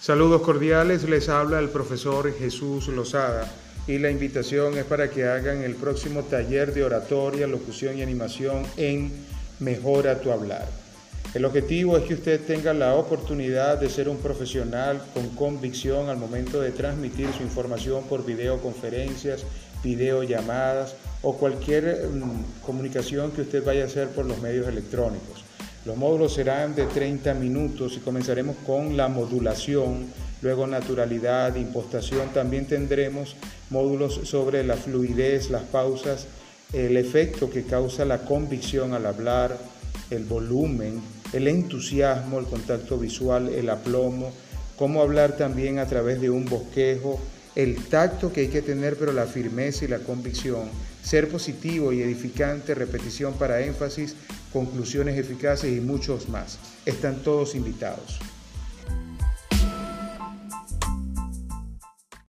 Saludos cordiales, les habla el profesor Jesús Lozada y la invitación es para que hagan el próximo taller de oratoria, locución y animación en Mejora tu hablar. El objetivo es que usted tenga la oportunidad de ser un profesional con convicción al momento de transmitir su información por videoconferencias, videollamadas o cualquier mm, comunicación que usted vaya a hacer por los medios electrónicos. Los módulos serán de 30 minutos y comenzaremos con la modulación, luego naturalidad, impostación. También tendremos módulos sobre la fluidez, las pausas, el efecto que causa la convicción al hablar, el volumen, el entusiasmo, el contacto visual, el aplomo, cómo hablar también a través de un bosquejo, el tacto que hay que tener, pero la firmeza y la convicción, ser positivo y edificante, repetición para énfasis, conclusiones eficaces y muchos más. Están todos invitados.